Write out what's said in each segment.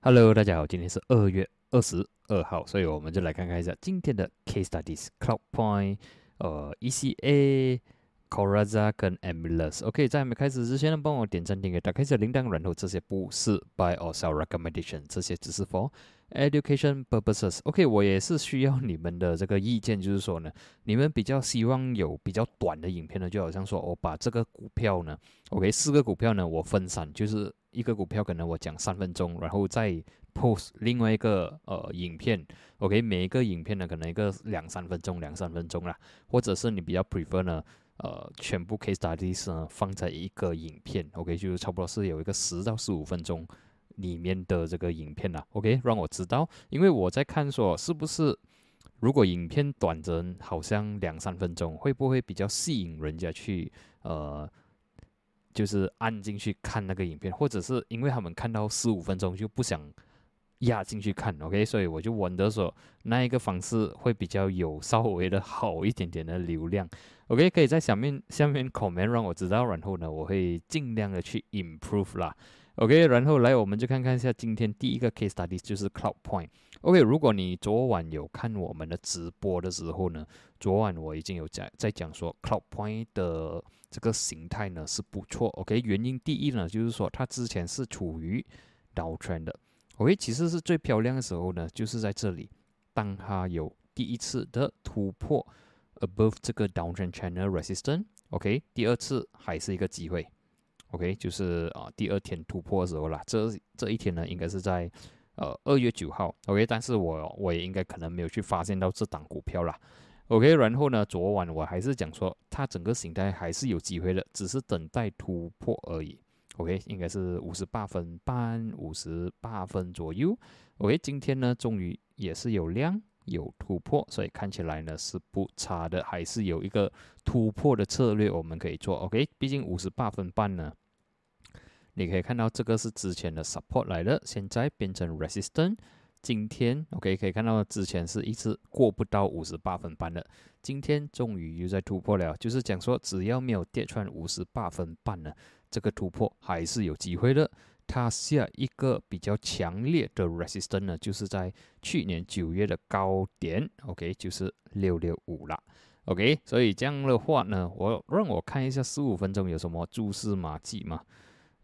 Hello，大家好，今天是二月二十二号，所以我们就来看看一下今天的 Case Studies Cloud Point，呃，ECA。Coraza 跟 Amulus。OK，在还没开始之前呢，帮我点赞、订阅、打开一下铃铛。然后这些不是 buy or sell recommendation，这些只是 for education purposes。OK，我也是需要你们的这个意见，就是说呢，你们比较希望有比较短的影片呢，就好像说我把这个股票呢，OK，四个股票呢，我分散，就是一个股票可能我讲三分钟，然后再 post 另外一个呃影片。OK，每一个影片呢，可能一个两三分钟，两三分钟啦，或者是你比较 prefer 呢？呃，全部 case studies 呢放在一个影片，OK，就是差不多是有一个十到十五分钟里面的这个影片啦，OK，让我知道，因为我在看说是不是如果影片短则好像两三分钟，会不会比较吸引人家去呃，就是按进去看那个影片，或者是因为他们看到十五分钟就不想。压进去看，OK，所以我就问的说，那一个方式会比较有稍微的好一点点的流量，OK，可以在下面下面 comment 让我知道，然后呢，我会尽量的去 improve 啦。，OK，然后来我们就看看一下今天第一个 case study 就是 Cloud Point，OK，如果你昨晚有看我们的直播的时候呢，昨晚我已经有讲在讲说 Cloud Point 的这个形态呢是不错，OK，原因第一呢就是说它之前是处于 downtrend 的。OK，其实是最漂亮的时候呢，就是在这里，当它有第一次的突破 above 这个 downtrend channel resistance，OK，第二次还是一个机会。，OK，就是啊第二天突破的时候啦，这这一天呢应该是在呃二月九号，OK，但是我我也应该可能没有去发现到这档股票啦，OK，然后呢，昨晚我还是讲说它整个形态还是有机会的，只是等待突破而已。OK，应该是五十八分半，五十八分左右。OK，今天呢，终于也是有量有突破，所以看起来呢是不差的，还是有一个突破的策略我们可以做。OK，毕竟五十八分半呢，你可以看到这个是之前的 support 来的，现在变成 resistance。今天 OK 可以看到之前是一直过不到五十八分半的，今天终于又在突破了，就是讲说只要没有跌穿五十八分半呢。这个突破还是有机会的。它下一个比较强烈的 resistance 呢，就是在去年九月的高点，OK，就是六六五了，OK。所以这样的话呢，我让我看一下十五分钟有什么蛛丝马迹嘛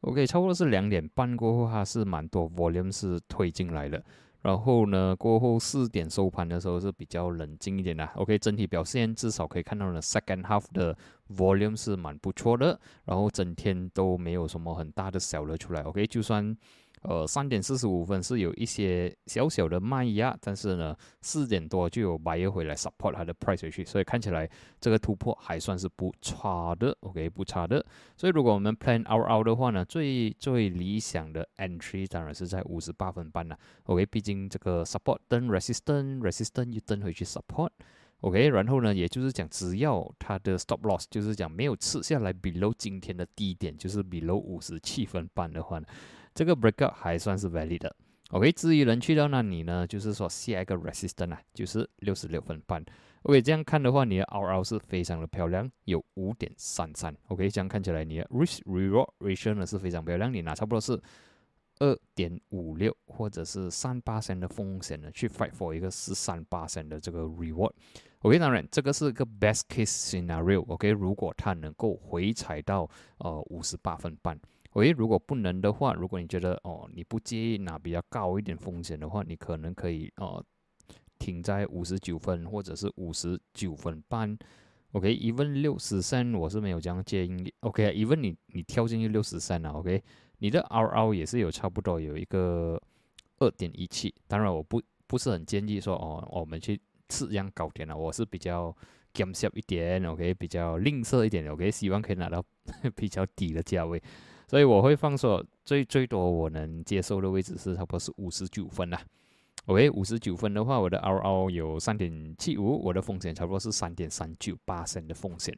？OK，差不多是两点半过后，它是蛮多 volume 是推进来的。然后呢，过后四点收盘的时候是比较冷静一点的。OK，整体表现至少可以看到呢，second half 的 volume 是蛮不错的。然后整天都没有什么很大的小的出来。OK，就算。呃，三点四十五分是有一些小小的卖压，但是呢，四点多就有买又回来 support 它的 price 回去，所以看起来这个突破还算是不差的，OK，不差的。所以如果我们 plan out out 的话呢，最最理想的 entry 当然是在五十八分半了，OK，毕竟这个 support 登 resistance，resistance 又登回去 support，OK，然后呢，也就是讲只要它的 stop loss 就是讲没有吃下来 below 今天的低点，就是 below 五十七分半的话呢。这个 breakout 还算是 valid 的，OK，至于能去到那里呢，就是说下一个 resistance 啊，就是六十六分半，OK，这样看的话，你的 RR 是非常的漂亮，有五点三三，OK，这样看起来你的 risk reward ratio 呢是非常漂亮，你拿差不多是二点五六或者是三八三的风险呢，去 fight for 一个十三八三的这个 reward，OK，当然这个是一个 best case scenario，OK，如果它能够回踩到呃五十八分半。喂，如果不能的话，如果你觉得哦，你不介意拿比较高一点风险的话，你可能可以哦，停在五十九分或者是五十九分半。OK，even 六十三我是没有这样建议。OK，even 你你跳进去六十三了，OK，你的 RR 也是有差不多有一个二点一七。当然我不不是很建议说哦，我们去吃这样高点了，我是比较 gam 小一点，OK，比较吝啬一点，OK，希望可以拿到 比较低的价位。所以我会放说最最多我能接受的位置是差不多是五十九分啦。OK，五十九分的话，我的 RO 有三点七五，我的风险差不多是三点三九八升的风险，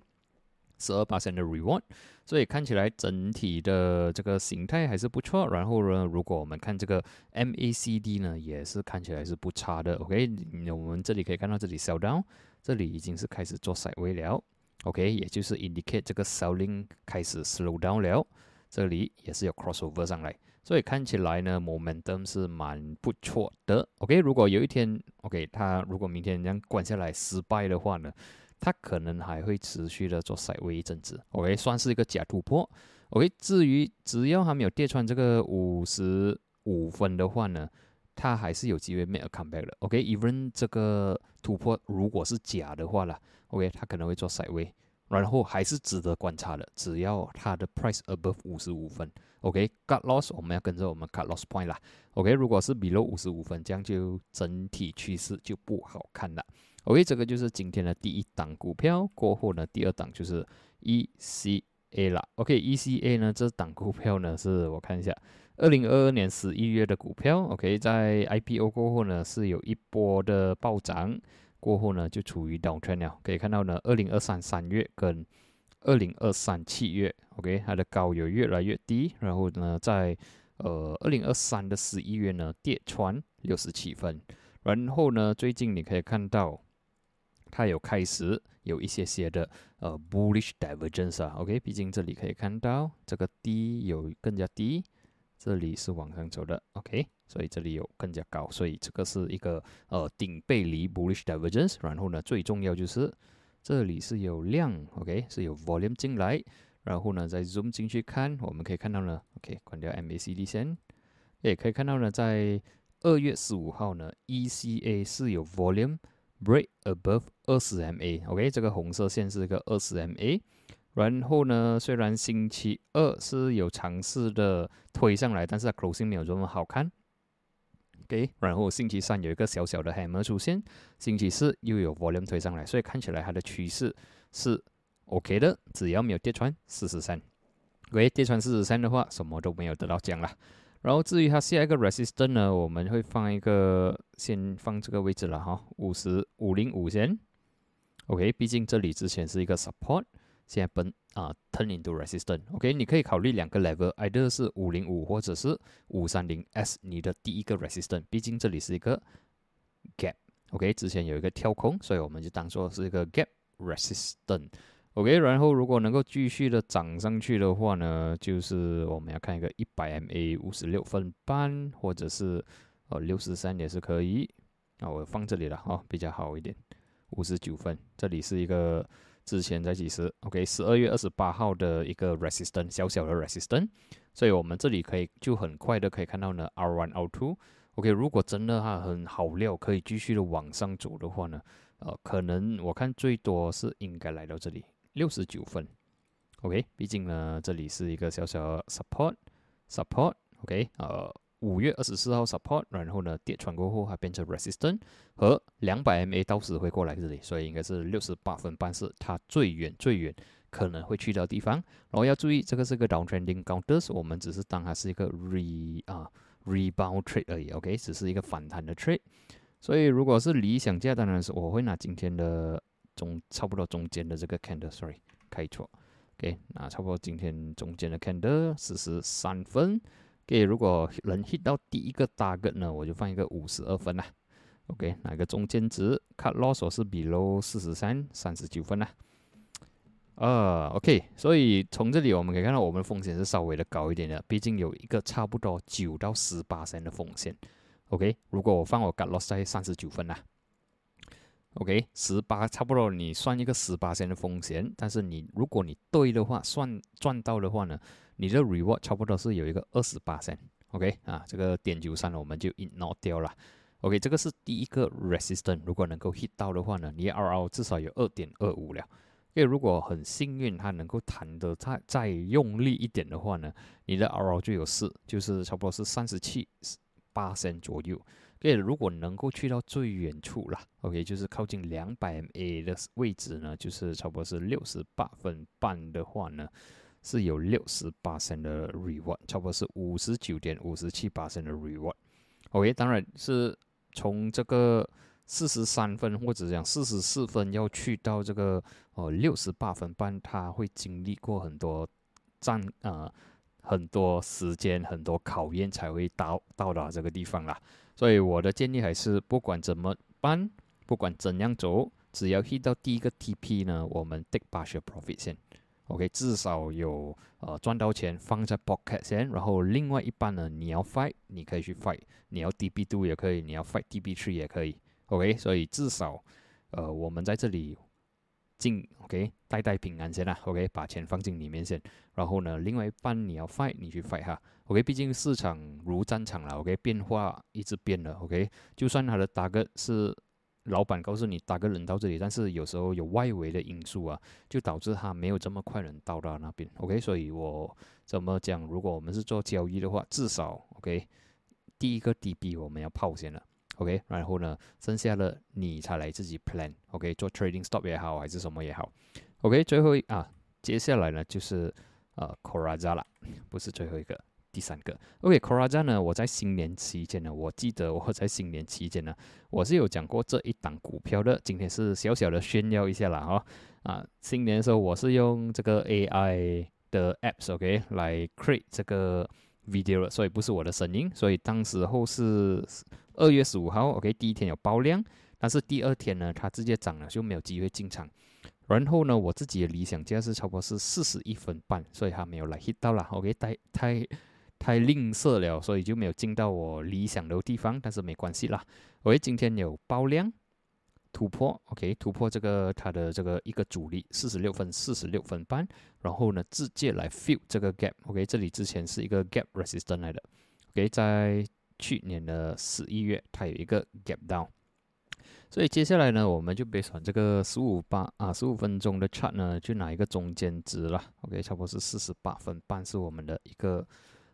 十二八升的 reward。所以看起来整体的这个形态还是不错。然后呢，如果我们看这个 MACD 呢，也是看起来是不差的。OK，我们这里可以看到这里 sell down，这里已经是开始做 side way 了。OK，也就是 indicate 这个 selling 开始 slow down 了。这里也是有 crossover 上来，所以看起来呢，momentum 是蛮不错的。OK，如果有一天，OK，它如果明天这样关下来失败的话呢，它可能还会持续的做 side way 一阵子。OK，算是一个假突破。OK，至于只要还没有跌穿这个五十五分的话呢？它还是有机会 make a comeback 的，OK，even 这个突破如果是假的话啦，OK，它可能会做 side way，然后还是值得观察的，只要它的 price above 五十五分，OK，cut loss 我们要跟着我们 cut loss point 啦，OK，如果是 below 五十五分，这样就整体趋势就不好看了，OK，这个就是今天的第一档股票，过后呢，第二档就是 ECA 啦，OK，ECA 呢这档股票呢是我看一下。二零二二年十一月的股票，OK，在 IPO 过后呢，是有一波的暴涨，过后呢就处于 downtrend 了。可以看到呢，二零二三三月跟二零二三七月，OK，它的高有越来越低，然后呢，在呃二零二三的十一月呢跌穿六十七分，然后呢，最近你可以看到它有开始有一些些的呃 bullish divergence 啊，OK，毕竟这里可以看到这个低有更加低。这里是往上走的，OK，所以这里有更加高，所以这个是一个呃顶背离 bullish divergence。然后呢，最重要就是这里是有量，OK，是有 volume 进来。然后呢，再 zoom 进去看，我们可以看到呢，OK，关掉 MACD 线，也可以看到呢，在二月十五号呢，ECA 是有 volume break above 二十 MA，OK，这个红色线是一个二十 MA。然后呢，虽然星期二是有尝试的推上来，但是它 closing 没有这么好看。OK，然后星期三有一个小小的 hammer 出现，星期四又有 volume 推上来，所以看起来它的趋势是 OK 的，只要没有跌穿四十三。OK，跌穿四十三的话，什么都没有得到奖了。然后至于它下一个 resistance 呢，我们会放一个，先放这个位置了哈，五十五零五先。OK，毕竟这里之前是一个 support。现在奔啊，turn into resistance，OK，你可以考虑两个 level，either 是五零五或者是五三零 S，你的第一个 resistance，毕竟这里是一个 gap，OK，之前有一个跳空，所以我们就当做是一个 gap resistance，OK，然后如果能够继续的涨上去的话呢，就是我们要看一个一百 MA 五十六分半，或者是呃六十三也是可以，那我放这里了哈，比较好一点，五十九分，这里是一个。之前在几时？OK，十二月二十八号的一个 resistance，小小的 resistance，所以我们这里可以就很快的可以看到呢，R one R two。OK，如果真的它很好料，可以继续的往上走的话呢，呃，可能我看最多是应该来到这里六十九分。OK，毕竟呢，这里是一个小小的 support，support，OK，呃。五月二十四号 support，然后呢跌穿过后，它变成 resistance 和两百 MA 到时会过来这里，所以应该是六十八分半是它最远最远可能会去到地方。然后要注意，这个是个 downtrending counters，我们只是当它是一个 re 啊 rebound trade 而已，OK，只是一个反弹的 trade。所以如果是理想价，当然是我会拿今天的中差不多中间的这个 candle，sorry 开错，OK，那差不多今天中间的 candle 四十三分。OK，如果能 hit 到第一个 target 呢，我就放一个五十二分啦。OK，哪个中间值 cut loss 是 below 四十三，三十九分啦。啊，OK，所以从这里我们可以看到，我们的风险是稍微的高一点的，毕竟有一个差不多九到十八升的风险。OK，如果我放我 cut loss 在三十九分啦，OK，十八差不多你算一个十八升的风险，但是你如果你对的话，算赚到的话呢？你的 reward 差不多是有一个二十八，OK 啊，这个点九三我们就 ignore 掉了，OK，这个是第一个 resistance，如果能够 hit 到的话呢，你的 RR 至少有二点二五了，因为如果很幸运它能够弹得再再用力一点的话呢，你的 RR 就有四，就是差不多是三十七八线左右，对，如果能够去到最远处了，OK，就是靠近两百 MA 的位置呢，就是差不多是六十八分半的话呢。是有六十八升的 reward，差不多是五十九点五十七八升的 reward。OK，当然是从这个四十三分或者讲四十四分要去到这个哦六十八分半，他会经历过很多战啊很多时间很多考验才会到到达这个地方啦。所以我的建议还是不管怎么办，不管怎样走，只要 hit 到第一个 TP 呢，我们 take partial profit 先。OK，至少有呃赚到钱放在 pocket 先，然后另外一半呢，你要 fight，你可以去 fight，你要 DB two 也可以，你要 fight DB three 也可以，OK，所以至少呃我们在这里进 OK，代代平安先啦，OK，把钱放进里面先，然后呢，另外一半你要 fight，你去 fight 哈，OK，毕竟市场如战场了，OK，变化一直变了，OK，就算它的大个是。老板告诉你打个人到这里，但是有时候有外围的因素啊，就导致他没有这么快能到达那边。OK，所以我怎么讲？如果我们是做交易的话，至少 OK，第一个 DB 我们要抛先了。OK，然后呢，剩下的你才来自己 plan。OK，做 trading stop 也好，还是什么也好。OK，最后啊，接下来呢就是呃 Coraza 了，不是最后一个。第三个，OK，Coraza 呢？我在新年期间呢，我记得我在新年期间呢，我是有讲过这一档股票的。今天是小小的炫耀一下啦，哈啊！新年的时候我是用这个 AI 的 apps，OK，来 create 这个 video，了所以不是我的声音。所以当时候是二月十五号，OK，第一天有爆量，但是第二天呢，它直接涨了，就没有机会进场。然后呢，我自己的理想价是超过是四十一分半，所以还没有来 hit 到啦，OK，太太。太吝啬了，所以就没有进到我理想的地方，但是没关系啦。喂，今天有爆量突破，OK，突破这个它的这个一个阻力四十六分四十六分半，然后呢直接来 fill 这个 gap，OK，这里之前是一个 gap resistance 来的，OK，在去年的十一月它有一个 gap down，所以接下来呢我们就别选这个十五八啊十五分钟的 chart 呢，就拿一个中间值了，OK，差不多是四十八分半是我们的一个。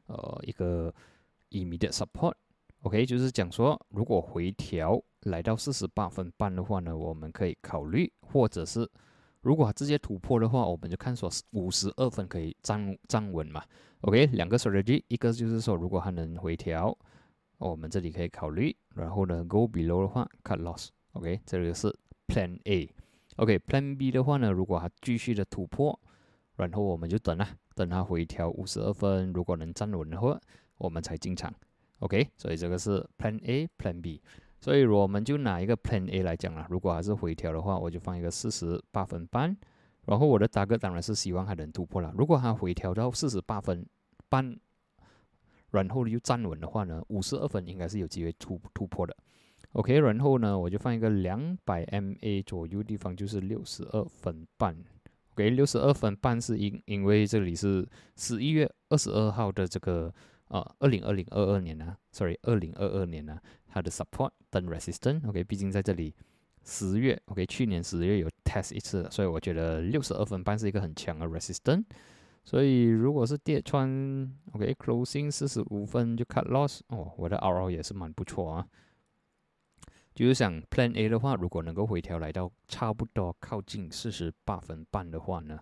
呃，一个 immediate support，OK，就是讲说，如果回调来到四十八分半的话呢，我们可以考虑，或者是如果直接突破的话，我们就看说五十二分可以站站稳嘛，OK，两个 strategy，一个就是说，如果它能回调，我们这里可以考虑，然后呢，go below 的话，cut loss，OK，这个是 Plan A，OK，Plan B 的话呢，如果它继续的突破，然后我们就等啊。等它回调五十二分，如果能站稳的话，我们才进场。OK，所以这个是 Plan A、Plan B。所以我们就拿一个 Plan A 来讲了。如果还是回调的话，我就放一个四十八分半。然后我的大哥当然是希望它能突破了。如果它回调到四十八分半，然后又站稳的话呢，五十二分应该是有机会突突破的。OK，然后呢，我就放一个两百 MA 左右地方，就是六十二分半。给六十二分半是因因为这里是十一月二十二号的这个呃二零二零二二年呢，sorry 二零二二年呢，它的 support 等 resistance，OK，毕竟在这里十月，OK，去年十月有 test 一次，所以我觉得六十二分半是一个很强的 resistance，所以如果是跌穿，OK，closing 四十五分就 cut loss，哦，我的 RO 也是蛮不错啊。就是想 Plan A 的话，如果能够回调来到差不多靠近四十八分半的话呢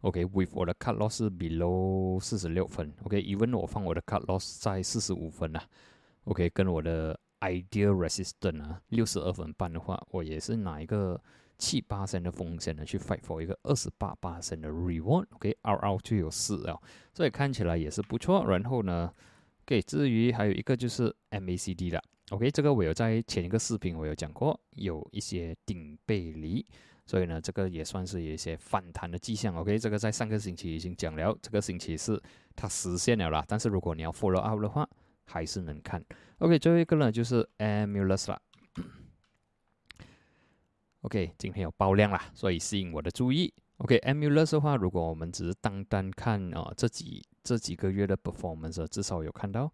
，OK，with 我的 cut loss below 四十六分，OK，even 我放我的 cut loss 在四十五分啊，OK，跟我的 ideal resistance 啊六十二分半的话，我也是拿一个七八升的风险呢去 fight for 一个二十八八升的 reward，OK，R R 就有四啊，所以看起来也是不错。然后呢，OK，至于还有一个就是 MACD 了。OK，这个我有在前一个视频我有讲过，有一些顶背离，所以呢，这个也算是有一些反弹的迹象。OK，这个在上个星期已经讲了，这个星期是它实现了啦。但是如果你要 follow up 的话，还是能看。OK，最后一个呢就是 Amulus 啦。OK，今天有爆量啦，所以吸引我的注意。OK，Amulus 的话，如果我们只是单单看啊这几这几个月的 performance，至少有看到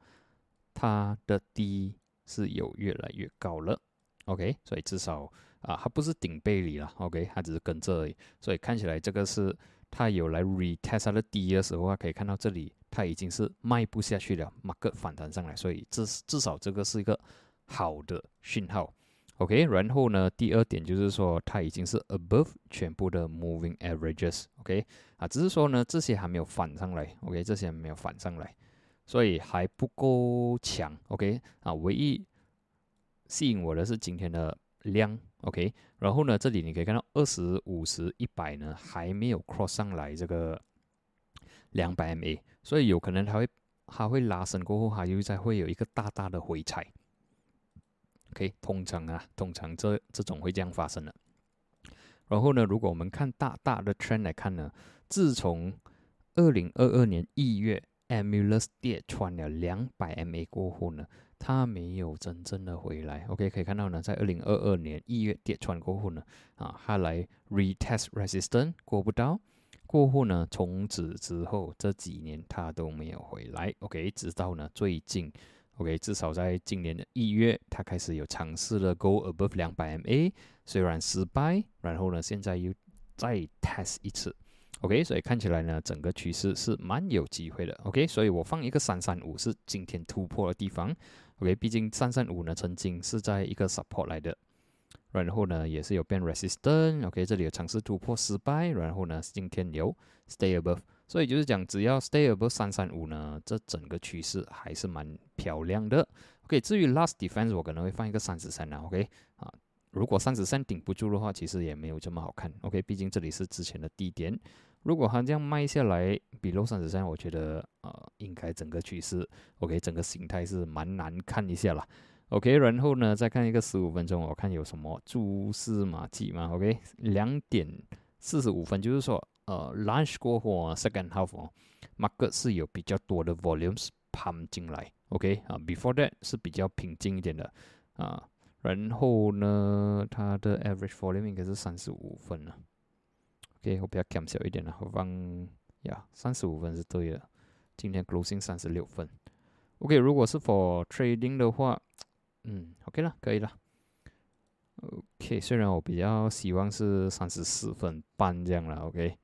它的低。是有越来越高了，OK，所以至少啊，它不是顶背离了，OK，它只是跟着而已，所以看起来这个是它有来 retest 它的低的时候啊，可以看到这里它已经是卖不下去了，mark 反弹上来，所以至至少这个是一个好的讯号，OK，然后呢，第二点就是说它已经是 above 全部的 moving averages，OK，啊，只是说呢这些还没有反上来，OK，这些还没有反上来。所以还不够强，OK？啊，唯一吸引我的是今天的量，OK，然后呢，这里你可以看到二十五十一百呢还没有 cross 上来这个两百 MA，所以有可能它会它会拉升过后，它又再会有一个大大的回踩，OK，通常啊，通常这这种会这样发生的。然后呢，如果我们看大大的 trend 来看呢，自从二零二二年一月 a m u l u s 跌穿了两百 MA 过后呢，它没有真正的回来。OK，可以看到呢，在二零二二年一月跌穿过后呢，啊，它来 retest resistance 过不到，过后呢，从此之后这几年它都没有回来。OK，直到呢最近，OK，至少在今年的一月，它开始有尝试了 go above 两百 MA，虽然失败，然后呢，现在又再 test 一次。OK，所以看起来呢，整个趋势是蛮有机会的。OK，所以我放一个三三五是今天突破的地方。OK，毕竟三三五呢曾经是在一个 support 来的，然后呢也是有变 resistant。OK，这里有尝试突破失败，然后呢今天有 stay above，所以就是讲只要 stay above 三三五呢，这整个趋势还是蛮漂亮的。OK，至于 last defense 我可能会放一个三十三啊。OK，啊，如果三十三顶不住的话，其实也没有这么好看。OK，毕竟这里是之前的低点。如果它这样卖下来，比六三十三，我觉得呃，应该整个趋势，OK，整个形态是蛮难看一下啦。OK，然后呢，再看一个十五分钟，我看有什么蛛丝马迹吗？OK，两点四十五分，就是说呃，lunch 过后，second half 哦，market 是有比较多的 volumes 掀进来，OK 啊，before that 是比较平静一点的啊，然后呢，它的 average volume 应该是三十五分了。OK，我比较减小一点了，我放呀三十五分是对的。今天 closing 三十六分。OK，如果是 for trading 的话，嗯，OK 了，可以了。OK，虽然我比较希望是三十四分半这样了，OK，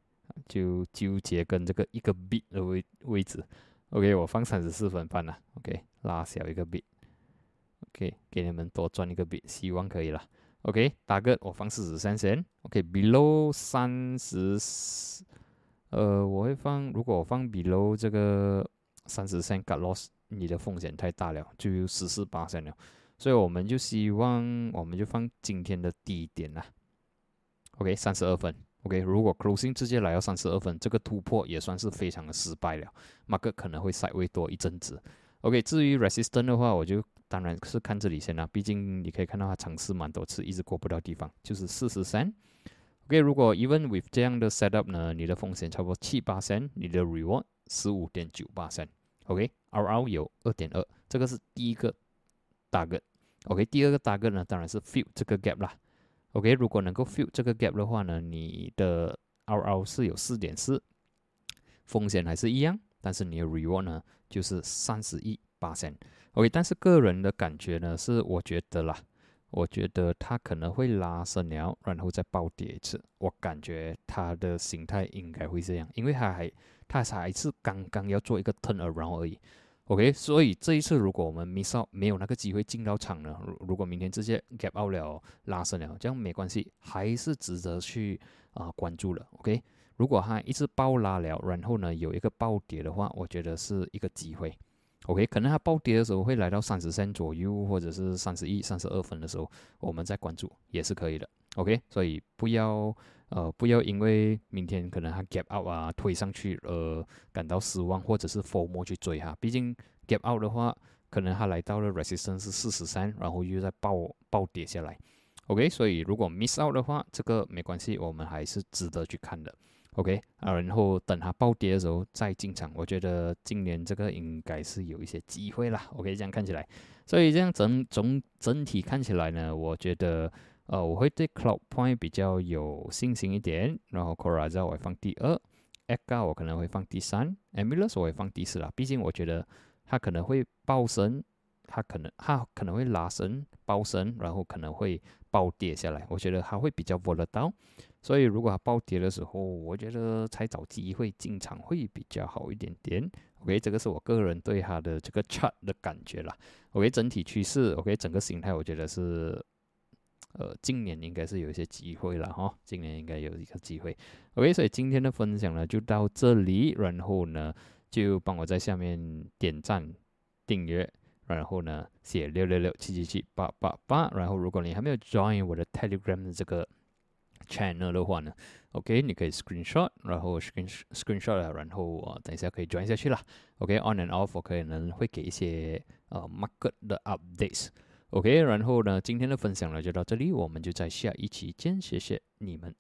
就纠结跟这个一个 bit 的位位置。OK，我放三十四分半了，OK，拉小一个 bit，OK，给你们多赚一个 bit，希望可以了。OK，大个我放四十三线。OK，below 三十，呃，我会放。如果我放 below 这个三十三 got loss，你的风险太大了，就十四八线了。所以我们就希望，我们就放今天的低点啦。OK，三十二分。OK，如果 closing 直接来到三十二分，这个突破也算是非常的失败了。market 可能会稍微多一阵子。OK，至于 resistance 的话，我就。当然是看这里先啦，毕竟你可以看到它尝试蛮多次，一直过不到地方，就是四十三。OK，如果 even with 这样的 setup 呢，你的风险差不多七八三，你的 reward 十五点九八三。OK，RR 有二点二，这个是第一个大个。OK，第二个大个呢，当然是 fill 这个 gap 啦。OK，如果能够 fill 这个 gap 的话呢，你的 RR 是有四点四，风险还是一样，但是你的 reward 呢，就是三十一八三。OK，但是个人的感觉呢，是我觉得啦，我觉得它可能会拉升了，然后再暴跌一次。我感觉它的形态应该会这样，因为它还它才是刚刚要做一个 turn around 而已。OK，所以这一次如果我们 miss out 没有那个机会进到场呢，如如果明天直接 gap out 了拉升了，这样没关系，还是值得去啊关注了。OK，如果它一直暴拉了，然后呢有一个暴跌的话，我觉得是一个机会。OK，可能它暴跌的时候会来到三十三左右，或者是三十一、三十二分的时候，我们再关注也是可以的。OK，所以不要呃不要因为明天可能它 gap out 啊推上去而感到失望，或者是 form 去追哈。毕竟 gap out 的话，可能它来到了 resistance 是四十三，然后又在暴暴跌下来。OK，所以如果 miss out 的话，这个没关系，我们还是值得去看的。OK 啊，然后等它暴跌的时候再进场，我觉得今年这个应该是有一些机会啦。OK，这样看起来，所以这样整总整体看起来呢，我觉得呃我会对 Cloud Point 比较有信心一点。然后 c o r a z a 我会放第二，Eka 我可能会放第三，Emulus 我会放第四啦。毕竟我觉得它可能会暴升，它可能它可能会拉升、暴升，然后可能会暴跌下来。我觉得它会比较 volatile。所以，如果它暴跌的时候，我觉得才找机会进场会比较好一点点。OK，这个是我个人对它的这个 chart 的感觉啦。OK，整体趋势，OK，整个形态，我觉得是，呃，今年应该是有一些机会了哈。今年应该有一个机会。OK，所以今天的分享呢就到这里，然后呢就帮我在下面点赞、订阅，然后呢写六六六七七七八八八。然后，如果你还没有 join 我的 Telegram 的这个。Channel 的话呢，OK，你可以 screenshot，然后 screen screenshot 了，然后啊，等一下可以转下去了。OK，on and off 我可能会给一些呃 market 的 updates。OK，然后呢，今天的分享呢就到这里，我们就在下一期见，谢谢你们。